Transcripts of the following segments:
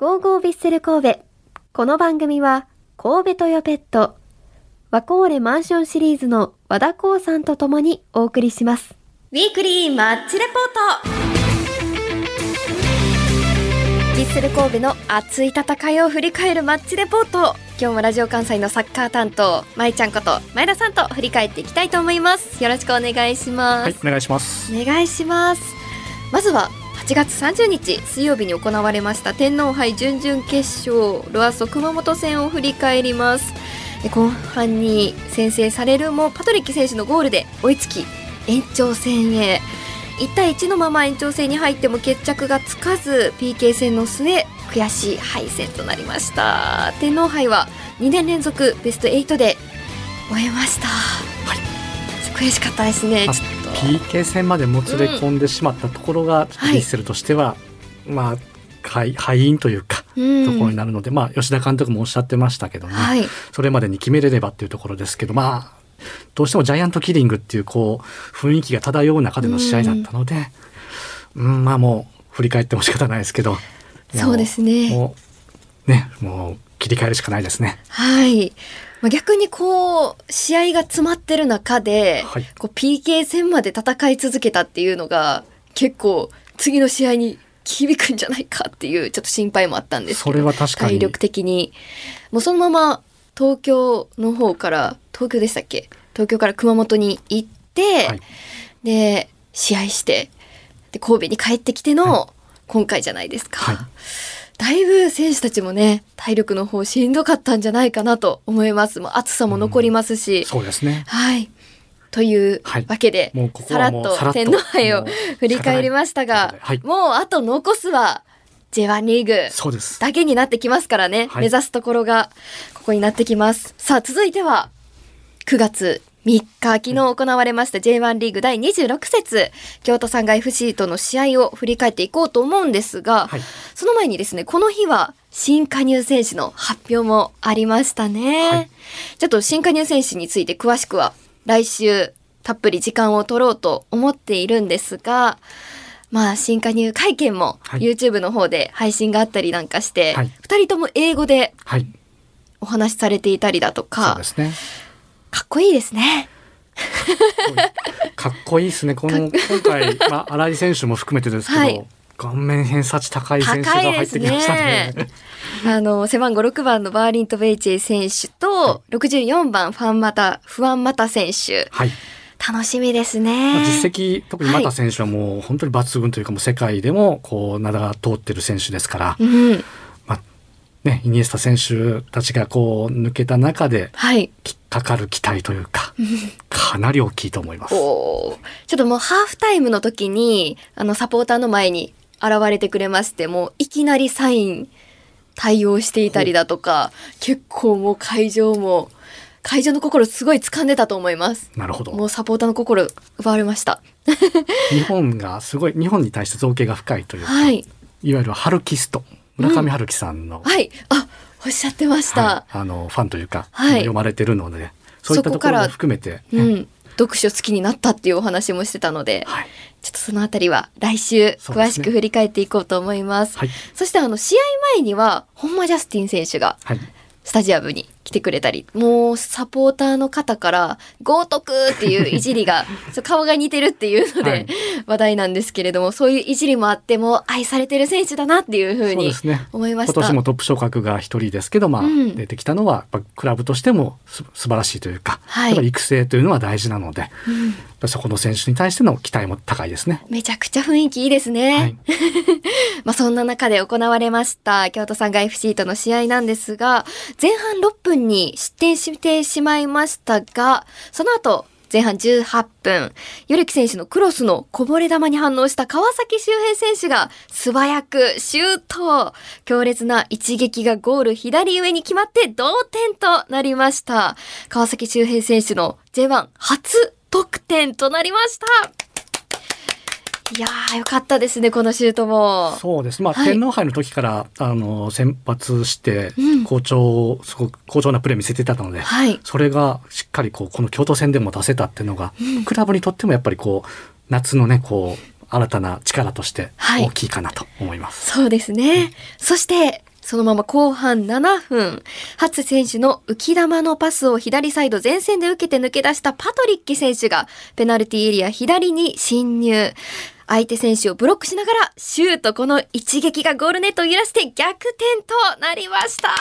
ゴーゴービッセル神戸。この番組は、神戸トヨペット、ワコーレマンションシリーズの和田光さんと共にお送りします。ウィークリーマッチレポートヴィッセル神戸の熱い戦いを振り返るマッチレポート今日もラジオ関西のサッカー担当まいちゃんこと前田さんと振り返っていきたいと思いますよろしくお願いします、はい、お願いします。お願いしますまずは8月30日水曜日に行われました天皇杯準々決勝ロアッソ熊本戦を振り返ります。で後半に先制されるもパトリック選手のゴールで追いつき延長戦へ。1対1のまま延長戦に入っても決着がつかず PK 戦の末悔しい敗戦となりました。天皇杯は2年連続ベスト8で終えました、はい。悔しかったですね PK 戦までもつれ込んでしまったところが、ヴィッセルとしては、まあ、敗敗因というか、うん。ところになるので、まあ、吉田監督もおっしゃってましたけどね、はい。それまでに決めれればっていうところですけど、まあ、どうしてもジャイアントキリングっていう、こう、雰囲気が漂う中での試合だったので、うん、まあもう、振り返っても仕方ないですけど、そうですね。もう、ね、もう、切り替えるしかないですね。はい。まあ、逆にこう、試合が詰まってる中で、はいこう PK 戦まで戦い続けたっていうのが、結構次の試合に響くんじゃないかっていう、ちょっと心配もあったんですけど。それは確かに体力的に。もうそのまま東京の方から、東京でしたっけ？東京から熊本に行って、はいで、試合して、で、神戸に帰ってきてはの今回じゃないですか。はいだいぶ選手たちもね、体力の方しんどかったんじゃないかなと思います。もう暑さも残りますし。そうですね。はい。というはいわけで、もうここさらっと天皇杯を振り返りましたが、はいもうあと残すは J1 リーグ。だけになってきますからね、はい目指すところがここになってきます。さあ、続いては9月3日、昨日行われました J1 リーグ第26節、京都産が FC との試合を振り返っていこうと思うんですが、はいその前にですね、この日は新加入選手の発表もありましたね。はいちょっと新加入選手について詳しくは来週たっぷり時間を取ろうと思っているんですが、まあ新加入会見もはい YouTube の方で配信があったりなんかして、はい二人とも英語ではい。お話しされていたりだとそうかで、すね。かっこいいですね。かっこいいですね。この今回、まあ、新井選手も含めてですけど、はい顔面偏差値高い選手が入ってきましたね。高いあの、背番号6番のバーリント・ベイチェイ選手と、64番ファンマタ、フアンマタ選手。はい。楽しみですまね。あ実績、特に又選手はもう本当に抜群というか、もう世界でもこう名が通ってる選手ですから、うん。まあね、イニエスタ選手たちがこう抜けた中ではい。きかかる期待というか、かなり大きいと思います。ちょっともうハーフタイムの時に、あの、サポーターの前に現れてくれまして、もういきなりサイン対応していたりだとか、結構もう会場も、会場の心すごい掴んでたと思います。なるほど。もうサポーターの心奪われました。日本がすごい、日本に対して造形が深いというか、はい。いわゆるハルキスト、村上春樹さんの、はい。あ、おっしゃってました。はいあのファンというか、はい読まれてるのでそういったところも含めて、ねうん。読書好きになったっていうお話もしてたので、はいちょっとそのあたりは来週詳しく振り返っていこうと思います。はいそしてあの試合前には本間ジャスティン選手がはいスタジアムに来てくれたり、もうサポーターの方から、豪徳っていういじりが、顔が似てるっていうので、はい。話題なんですけれども、そういういじりもあっても愛されてる選手だなっていうふうに思いました。今年もトップ昇格が一人ですけど、まあうん。出てきたのはクラブとしてもす素晴らしいというか、はい。やっぱり育成というのは大事なので、やっぱりそこの選手に対しての期待も高いですね。めちゃくちゃ雰囲気いいですね。はい まあそんな中で行われました京都産が FC との試合なんですが、前半6分に失点してしまいましたが、その後、前半18分、ヨルキ選手のクロスのこぼれ球に反応した川崎周平選手が素早くシュート強烈な一撃がゴール左上に決まって同点となりました。川崎周平選手の J1 初得点となりました。いやー、よかったですね、このシュートも。そうです。まあ、はい天皇杯の時から、あの、先発してうん、好調、すごく好調なプレー見せてたので、はい。それがしっかりこう、この京都戦でも出せたっていうのが、クラブにとってもやっぱりこう、夏のね、こう、新たな力としてはい大きいかなと思います。そうですね。そして、そのまま後半7分、初選手の浮き玉のパスを左サイド前線で受けて抜け出したパトリッキ選手がペナルティーエリア左に侵入。相手選手をブロックしながらシュートこの一撃がゴールネットを揺らして逆転となりました。よ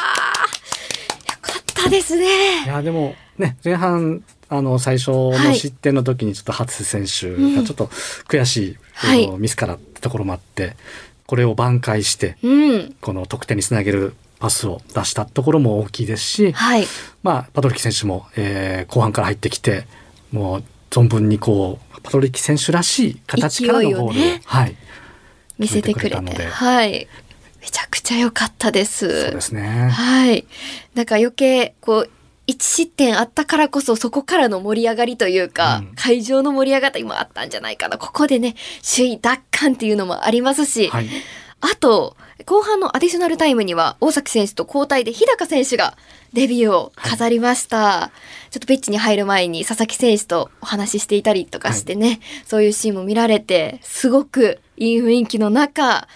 かったですね。いやでもね前半あの最初の失点の時にちょっと初選手がちょっと悔しい、はいミスからってところもあってこれを挽回してうん。この得点につなげるパスを出したところも大きいですし、はい。まあ、パトリッキ選手も、えー後半から入ってきてもう存分にこうパトリッキ選手らしい形からのゴールをねはい、見せてくれたのではい。めちゃくちゃ良かったです。そうですね。はい。なんか余計、こう、1失点あったからこそそこからの盛り上がりというか、うん会場の盛り上がりもあったんじゃないかな。ここでね、首位奪還っていうのもありますし、はい、あと、後半のアディショナルタイムには、大崎選手と交代で日高選手がデビューを飾りました。ちょっとピッチに入る前に佐々木選手とお話ししていたりとかしてね、そういうシーンも見られて、すごくいい雰囲気の中、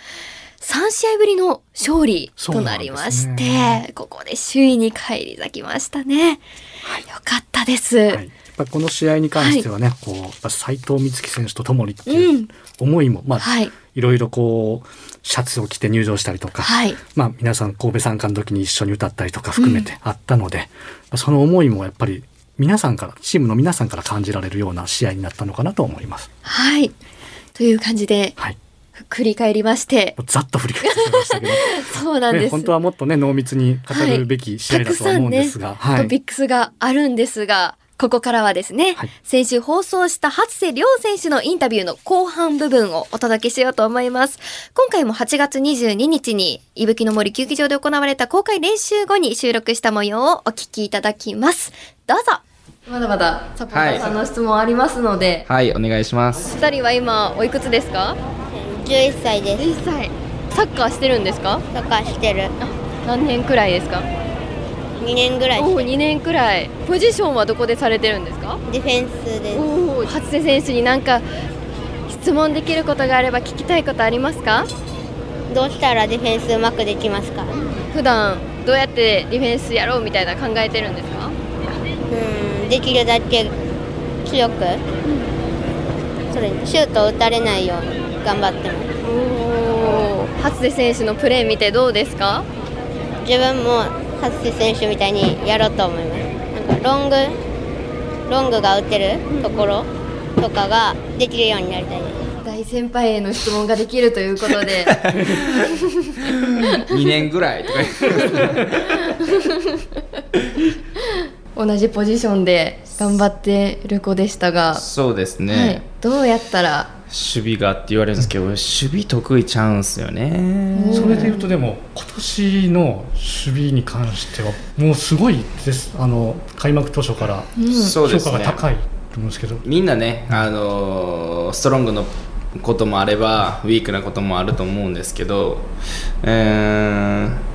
3試合ぶりの勝利となりまして、ねここで首位に返り咲きましたね。よかったです。はい、やっぱこの試合に関してはね、こうやっぱ斉藤美月選手とともにっていううん思いも、まあ、はい。いろいろこうシャツを着て入場したりとか、はい。まあ、皆さん神戸参加の時に一緒に歌ったりとか含めてあったので、その思いもやっぱり皆さんからチームの皆さんから感じられるような試合になったのかなと思います。はい。という感じで、はい、振 り返りまして、ざっと振り返ってみましたけど、ね、そうなんです。本当はもっとね濃密に語るべき試合だとは思うんですが、たくさんね、トピックスがあるんですが、ここからはですね、はい。先週放送した初瀬亮選手のインタビューの後半部分をお届けしようと思います。今回も8月22日に、いぶきの森球技場で行われた公開練習後に収録した模様をお聞きいただきます。どうぞ。まだまだサポーターさんの質問ありますので、はい、お願いします。二人は今おいくつですか？11歳です。1歳。サッカーしてるんですか？とかしてる。何年くらいですか？2年ぐらいおお、2年くらい。ポジションはどこでされてるんですか？ディフェンスです。おお、初瀬選手になんか質問できることがあれば聞きたいことありますか？どうしたらディフェンスうまくできますか？普段どうやってディフェンスやろうみたいな考えてるんですか？うん、できるだけ強く、それシュートを打たれないように頑張ってます。おお、初瀬選手のプレー見てどうですか？自分も初瀬選手みたいにやろうと思います。なんかロング、ロングが打てるところとかができるようになりたいです。大先輩への質問ができるということで。2年ぐらい 同じポジションで頑張ってる子でしたが、そうですはい。ね、、どうやったら守備がって言われるんですけど、守備得意ちゃうんすよね。それでいうとでも今年の守備に関してはもうすごいです。あの開幕当初からうん。評そうですね。価が高いと思うんですけど、みんなね、あのーストロングのこともあればウィークなこともあると思うんですけど、えー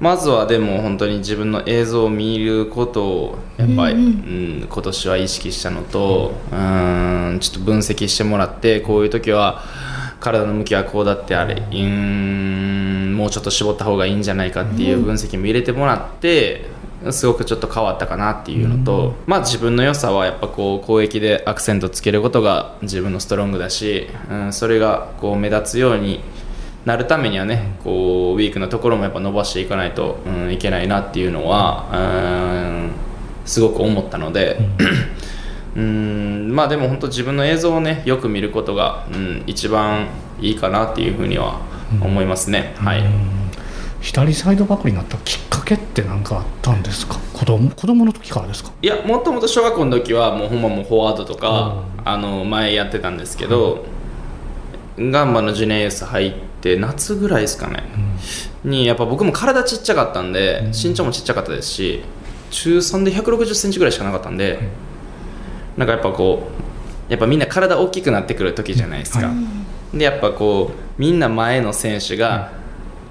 まずはでも本当に自分の映像を見ることをやっぱり、うんうん。今年は意識したのとうんちょっと分析してもらってこういう時は体の向きはこうだってあれうーんもうちょっと絞った方がいいんじゃないかっていう分析も入れてもらって、すごくちょっと変わったかなっていうのと、まあ自分の良さはやっぱこう攻撃でアクセントつけることが自分のストロングだし、うん、それがこう目立つようになるためにはねこうウィークのところもやっぱ伸ばしていかないと、うん、いけないなっていうのはうんすごく思ったので。うん。まあでも本当自分の映像をねよく見ることが、うん、一番いいかなっていうふうには思いますね、はいうん。左サイドバックになったきっかけって何かあったんですか？子供子供の時からですか？いやもともと小学校の時はもうほんまもうフォワードとか、あの前やってたんですけど、ガンバのジュニアユース入って夏ぐらいですかね、にやっぱ僕も体ちっちゃかったんで、身長もちっちゃかったですし中3で1 6 0ンチぐらいしかなかったんで、なんかやっぱこうやっぱみんな体大きくなってくる時じゃないですか、はでやっぱこうみんな前の選手が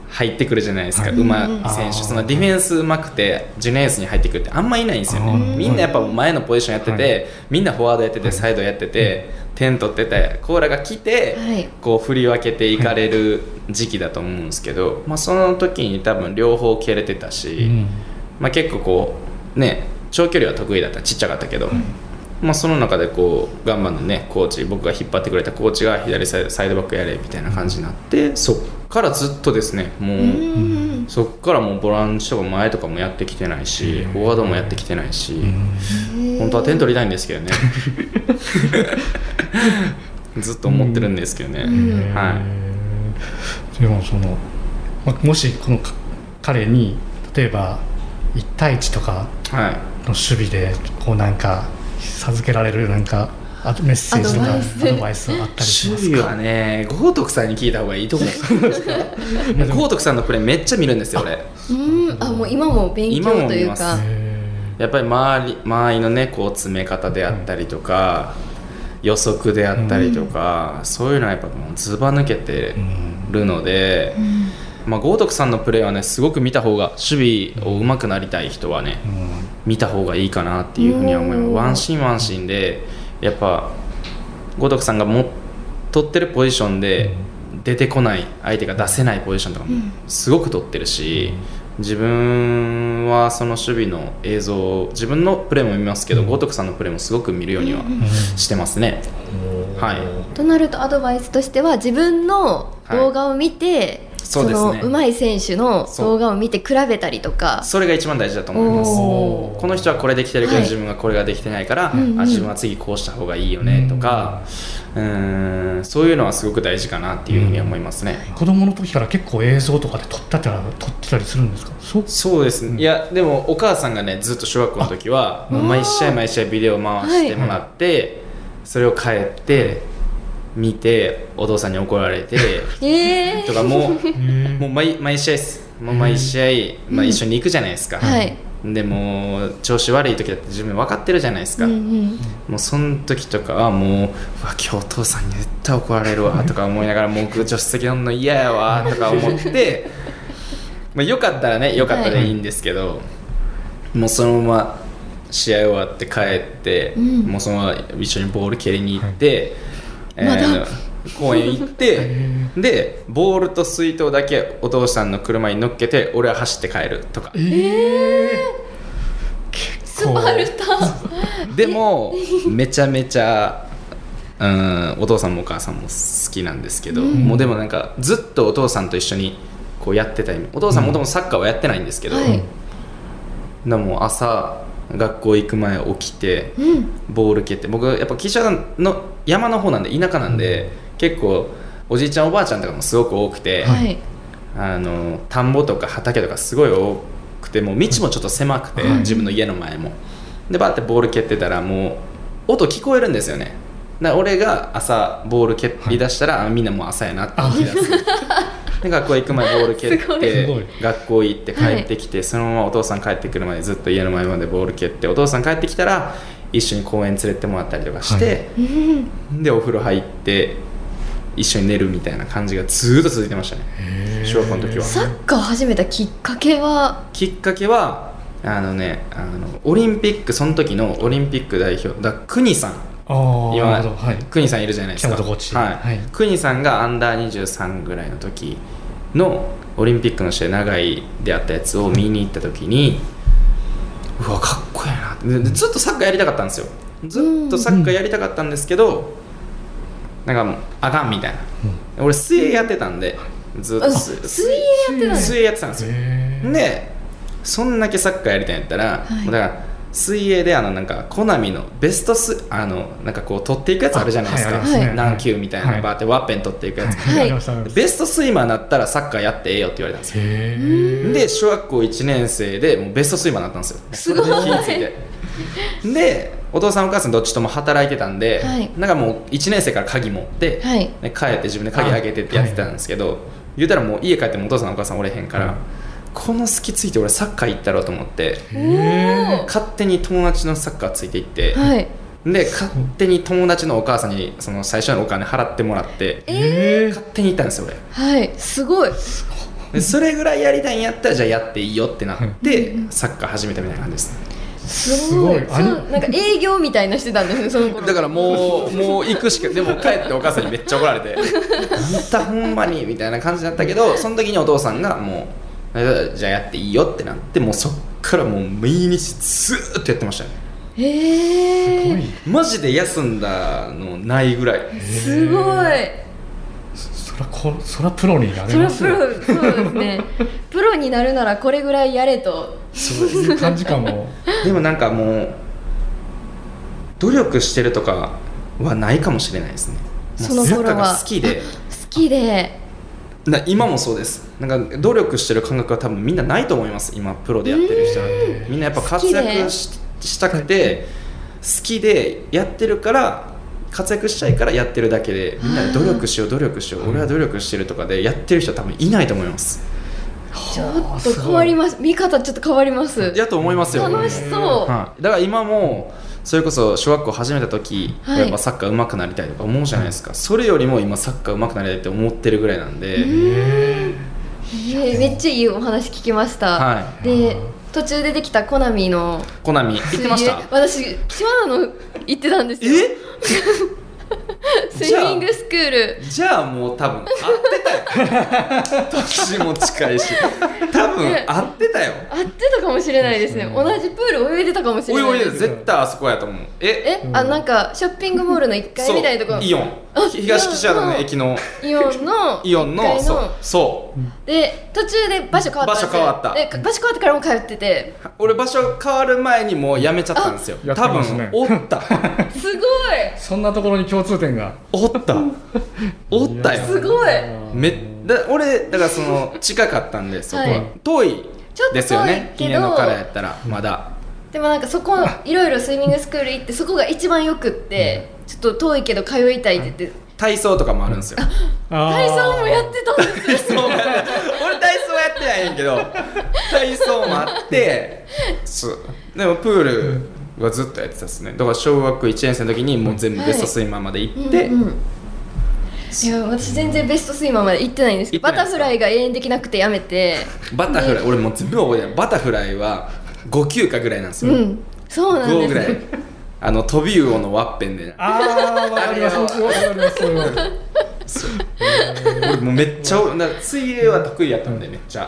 入ってくるじゃないですか、はい。うまうん。選手そのディフェンスうまくてジュニアエースに入ってくるってあんまいないんですよね。みんなやっぱ前のポジションやってて、はい。みんなフォワードやっててサイドやってて、点取っててコーラが来て、はい。こう振り分けていかれる時期だと思うんですけど、まあ、その時に多分両方蹴れてたし、うん。まあ、結構こうね長距離は得意だったちっちゃかったけど、まあ、その中でこうガンバのねコーチ僕が引っ張ってくれたコーチが左サイドサイドバックやれみたいな感じになってそっからずっとですねもう、うん。そっからもうボランチとか前とかもやってきてないしフォワードもやってきてないし、本当は点取りたいんですけどね。ずっと思ってるんですけどね、ん。はい。でもそのまもしこのか彼に例えば1対1とかはい。の守備でこうなんか授けられるなんかあとメッセージとかアドバイス。あったりしますか？はね豪徳さんに聞いた方がいいと思う 豪徳さんのプレーめっちゃ見るんですよ俺。うん。あもう今も勉今強というか。へやっぱり周り周りのねこう詰め方であったりとか、予測であったりとか、そういうのはやっぱもうずば抜けてーうん。るので、まあ、豪徳さんのプレーはねすごく見た方が守備を上手くなりたい人はね、うん見た方がいいかなっていうふうには思いうん。ますワンシーンワンシーンでやっぱ豪徳さんがも取ってるポジションで出てこない相手が出せないポジションとかもすごく取ってるし自分はその守備の映像を自分のプレーも見ますけど豪徳さんのプレーもすごく見るようにはしてますね。はい。となるとアドバイスとしては自分の動画を見て、そうですね。の上手い選手の動画を見て比べたりとか。それが一番大事だと思います。おこの人はこれできてるけど、はい自分はこれができてないから、うんうん。あ自分は次こうした方がいいよねとかうーんそういうのはすごく大事かなっていうふうに思いますね、子供の時から結構映像とかで撮ったたら撮ってたりするんですか？そう？ですね、いやでもお母さん。がねずっと小学校の時は毎試合毎試合ビデオ回してもらって、それを帰って見てお父さんに怒られて えとかもうへもう毎毎試合です。もう毎試合、まあ、一緒に行くじゃないですか、ー、はい、でもう調子悪い時だって自分分かってるじゃないですか、うんうん。もうその時とかはもううわ今日お父さんに絶対怒られるわ とか思いながらもう助手席乗るの嫌やわとか思って まあよかったらねよかったらいいんですけど、もうそのまま試合終わって帰って、うん。もうそのまま一緒にボール蹴りに行って、えー公園行って でボールと水筒だけお父さんの車に乗っけて俺は走って帰るとか。スパルタ。でもめちゃめちゃうんお父さんもお母さんも好きなんですけど、もうでもなんかずっとお父さんと一緒にこうやってた意味。お父さんもともとサッカーはやってないんですけど、はい。でも朝学校行く前起きてうん。ボール蹴って。僕やっぱ岸和田の山の方なんで田舎なんで結構おじいちゃんおばあちゃんとかもすごく多くて、はい。あの田んぼとか畑とかすごい多くてもう道もちょっと狭くて、はい。自分の家の前も。でバーってボール蹴ってたらもう音聞こえるんですよね。だから俺が朝ボール蹴り出したら、あみんなもう朝やなって気がす。る で学校行く前ボール蹴って 学校行って帰ってきて、そのままお父さん帰ってくるまでずっと家の前までボール蹴ってお父さん帰ってきたら一緒に公園連れてもらったりとかして、うん。でお風呂入って一緒に寝るみたいな感じがずーっと続いてましたね。小学校の時は。サッカー始めたきっかけは？きっかけはあのねあのオリンピックその時のオリンピック代表だ国さん今なるほどはい。国さんいるじゃないですか。はい。はい。国さんがアンダー23ぐらいの時のオリンピックの試合長いであったやつを見に行った時にうわかっこいいな。ずっとサッカーやりたかったんですよ。ずっとサッカーやりたかったんですけど、なんかもうあかんみたいな、俺水泳やってたんでずっと。あ水水泳やってたんです水泳やってたんですよ。でそんだけサッカーやりたいんやったら、はい。もうだから水泳であのなんかコナミのベストスあのなんかこう取っていくやつあるじゃないですか、あはい。何球みたいなはい。のバーってワッペン取っていくやつ、はい。ベストスイマーになったらサッカーやってええよって言われたんですよ。へえで小学校1年生でもうベストスイマーになったんですよ。すごいそれで火ついて。でお父さんお母さんどっちとも働いてたんで、はい。なんかもう1年生から鍵持って、はい。ね、帰って自分で鍵開けてってやってたんですけど、言うたらもう家帰ってもお父さんお母さんおれへんから、この隙ついて俺サッカー行ったろうと思って勝手に友達のサッカーついていって、はい。で勝手に友達のお母さんにその最初のお金払ってもらってえ勝手に行ったんですよ俺。はい。すごい。でそれぐらいやりたいんやったらじゃあやっていいよってなってサッカー始めたみたいな感じですすごい。すごい。あそうなんか営業みたいなしてたんですねその頃。だからもうもう行くしかでも帰ってお母さんにめっちゃ怒られて「あんたほんまに」みたいな感じだったけどその時にお父さんがもうえ「じゃあやっていいよ」ってなってもうそっからもう毎日ずーっとやってましたね。へえマジで休んだのないぐらい。すごい。そらこそらプロになれますよ。プロそうですね。プロになるならこれぐらいやれと。そういう感じかも。でもなんかもう努力してるとかはないかもしれないですね。その頃は。好きで。好きでな今もそうです。なんか努力してる感覚は多分みんなないと思います。今プロでやってる人なんて。みんなやっぱ活躍ししたくて好きでやってるから活躍したいからやってるだけでみんなで努力しよう努力しよう俺は努力してるとかでやってる人は多分いないと思います。ちょっと変わります。見方ちょっと変わります。やと思いますよ。楽しそう。はい、だから今もそれこそ小学校始めた時、はい。やっぱサッカー上手くなりたいとか思うじゃないですか、それよりも今サッカー上手くなりたいって思ってるぐらいなんで、えーめっちゃいいお話聞きました、はで途中でできたコナミのコナミ行ってました？私島野の行ってたんですよ。え？スイミングスクール。じゃあもう多分合ってたよ。年も近いし。多分合ってたよ。合ってたかもしれないですね。同じプール泳いでたかもしれおいおいないです絶対あそこやと思う。え？えあなんかショッピングモールの1階みたいなとこ。そうイオン。東岸和田の。駅のイオンのイオン1階のそうそうで途中で場所変わった場所変わった。で場所変わってからも通ってて。俺場所変わる前にもう辞めちゃったんですよ。多分おった。すごい。そんなところに共通点が。おった。おったよ。すごい。めだ俺だからその近かったんでそこ。は、はい。遠いちょっと遠いですよね。けど稲野からやったらまだ。でもなんかそこいろいろスイミングスクール行ってそこが一番よくってちょっと遠いけど通いたいって言って。体操とかもあるんですよ。体操もやってたんですよないんやけど体操もあってそう。でもプールはずっとやってたっすね。だから小学1年生の時にもう全部ベストスイマーまで行って、うんうんいや私全然ベストスイマーまで行ってないんですけどバタフライが永遠できなくてやめて。バタフライ俺もう全部覚えてない。バタフライは5級かぐらいなんですよ、うん。そうなん5ですぐらい。あの飛び魚のワッペンで。ああわかります。わかります。わかります俺もうめっちゃ水泳は得意やったんでめっちゃ、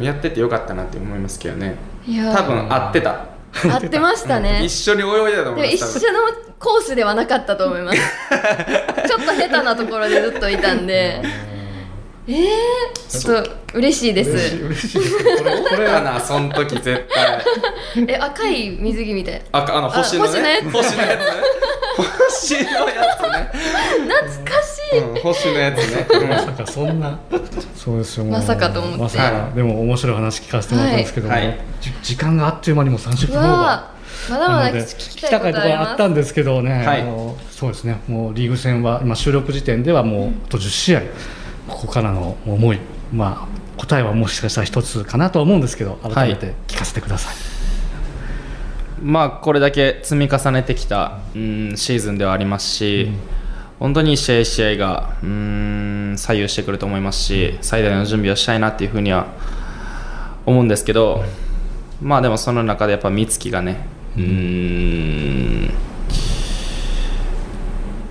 やっててよかったなって思いますけどね。いや多分合ってた。合ってましたね。一緒に泳いでたと思でも一います緒のコースではなかったと思います。ちょっと下手なところでずっといたんでえー、ちょっと嬉しいで嬉しいす嬉しいです。ねこれこれかなその時絶対。え赤い水着みたい。ああの星のね。星のやつ。星のやつね。星のやつね、懐かしい、うん、星のやつね、うん。まさかそんな。そうですよまさかと思って。まさか、はい。でも面白い話聞かせてもらったんですけども、はい。時間があっという間にもう30う分オーバわー。まだまだ聞きたいことあったんですけどね、はい。あのそうですね。もうリーグ戦は今収録時点ではもうあと10試合ここからの思いまあ答えはもしかしたら一つかなとは思うんですけど改めて聞かせてください、まあこれだけ積み重ねてきた、うん、シーズンではありますし、本当に試合試合がうん左右してくると思いますし最大の準備をしたいなっていうふうには思うんですけどまあでもその中でやっぱ美月がねうん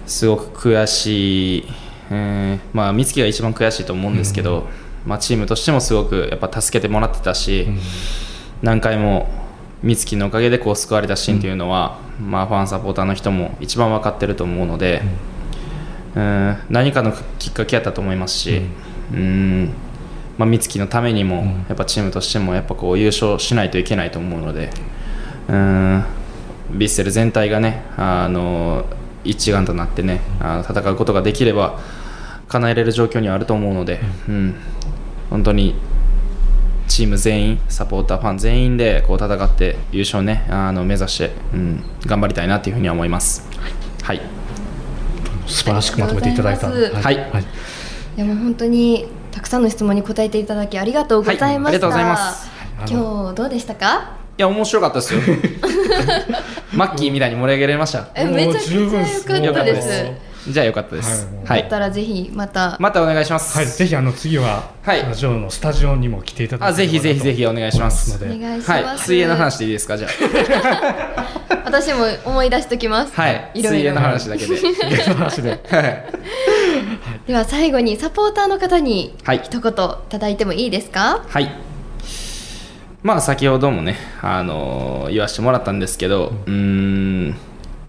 すごく悔しい、えーまあ美月が一番悔しいと思うんですけど、まあ、チームとしてもすごくやっぱ助けてもらってたし、何回も美月のおかげでこう救われたシーンというのは、まあ、ファンサポーターの人も一番分かってると思うので、うん、何かのきっかけやったと思いますし、うん。まあ、美月のためにも、やっぱチームとしてもやっぱこう優勝しないといけないと思うので、うん、ヴィッセル全体がねあの一丸となってねあの戦うことができれば叶えれる状況にはあると思うので、うん、本当にチーム全員サポーターファン全員でこう戦って優勝ねあの目指して、うん、頑張りたいなというふうには思います。はい、素晴らしくまとめていただいた。ありがとうございはい。い。やもう本当にたくさんの質問に答えていただきありがとうございました、はい。ありがとうございます。今日どうでしたか？いや面白かったですよ。マッキーみたいに盛り上げられました。えめちゃくちゃ良かったですじゃあよかったです。はい。はい、だったらぜひまた、またお願いします。はい、ぜひあの次は、はい。ラジオのスタジオにも来ていただあぜひぜひぜひお願いします。のでお願いします、はい。水泳の話でいいですか？じゃ 私も思い出しときます、あはい。いろいろ。水泳の話だけで。水泳の話で。はい。では最後にサポーターの方にはい。一言いただいてもいいですか？はい。まあ先ほどもね、あのー言わせてもらったんですけど、うーん、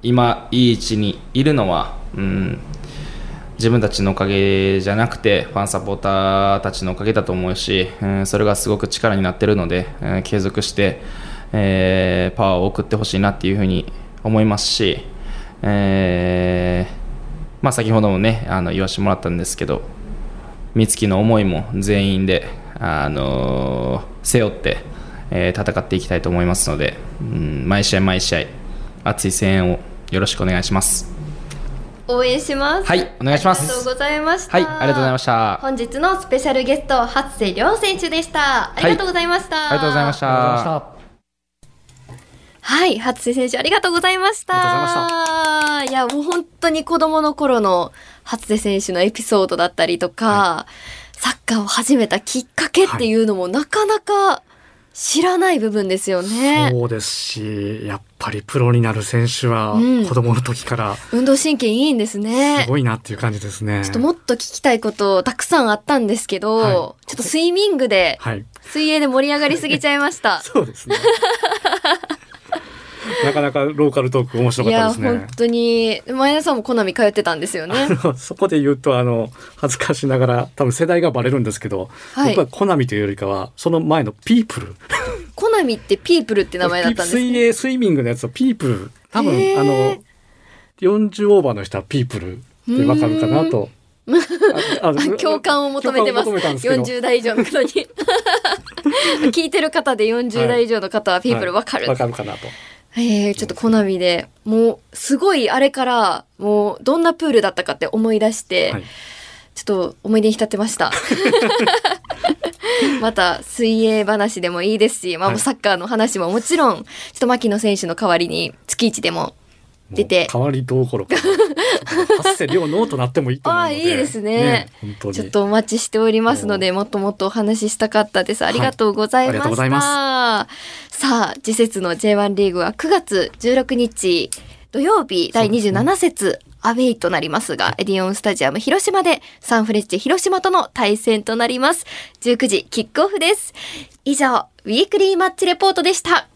今いい位置にいるのは、うん、自分たちのおかげじゃなくて、ファンサポーターたちのおかげだと思うし、うん、それがすごく力になっているので、うん継続して、えーパワーを送ってほしいなっていうふうに思いますし、えーまあ先ほどもね、あの言わせてもらったんですけど、美月の思いも全員で、あのー背負って、えー戦っていきたいと思いますので、うん、毎試合毎試合熱い声援をよろしくお願いします。応援します。はいお願いします。ありがとうございました。はいありがとうございました。本日のスペシャルゲスト初瀬亮選手でした。ありがとうござい。ました、ありがとうございましありがとうございました。たはい、初瀬選手ありがとうございました。ありがとうございまいや、もう本当に子供の頃の初瀬選手のエピソードだったりとか、サッカーを始めたきっかけっていうのもなかなか知らない部分ですよね。そうですしやっぱりプロになる選手はうん子供の時から運動神経いいんですね。すごいなっていう感じですね。ちょっともっと聞きたいことたくさんあったんですけど、はいちょっとスイミングで、はい。水泳で盛り上がりすぎちゃいました。そうですね。なかなかローカルトーク面白いや、かったですね本。当に、前田さんも好み通ってたんですよね。そこで言うとあの恥ずかしながら多分世代がバレるんですけど、はい僕はコナミというよりかはその前のピープルコナミってピープルって名前だったんです水ね。泳スイミングのやつをピープル多分あの40オーバーの人はピープルってわかるかなと。共感を求めてます。共感を求めたんですけど40代以上の方に。聞いてる方で40代以上の方はピープルわかる。はいわかるかなと。えー、ちょっとコナミでもうすごいあれからもうどんなプールだったかって思い出して、はいちょっと思い出に浸ってました。また水泳話でもいいですし、まあ、はいサッカーの話ももちろんちょっと牧野選手の代わりに月一でも出て代わりどころか。発生量ノーとなってもいいと思うので。ああいいですね本当に。ちょっとお待ちしておりますので、もっともっとお話ししたかったです。ありがとうございました。ありがとうございまさあ、次節の J1 リーグは9月16日土曜日第27節、アウェイとなりますが、エディオンスタジアム広島でサンフレッチェ広島との対戦となります。19時キックオフです。以上、ウィークリーマッチレポートでした。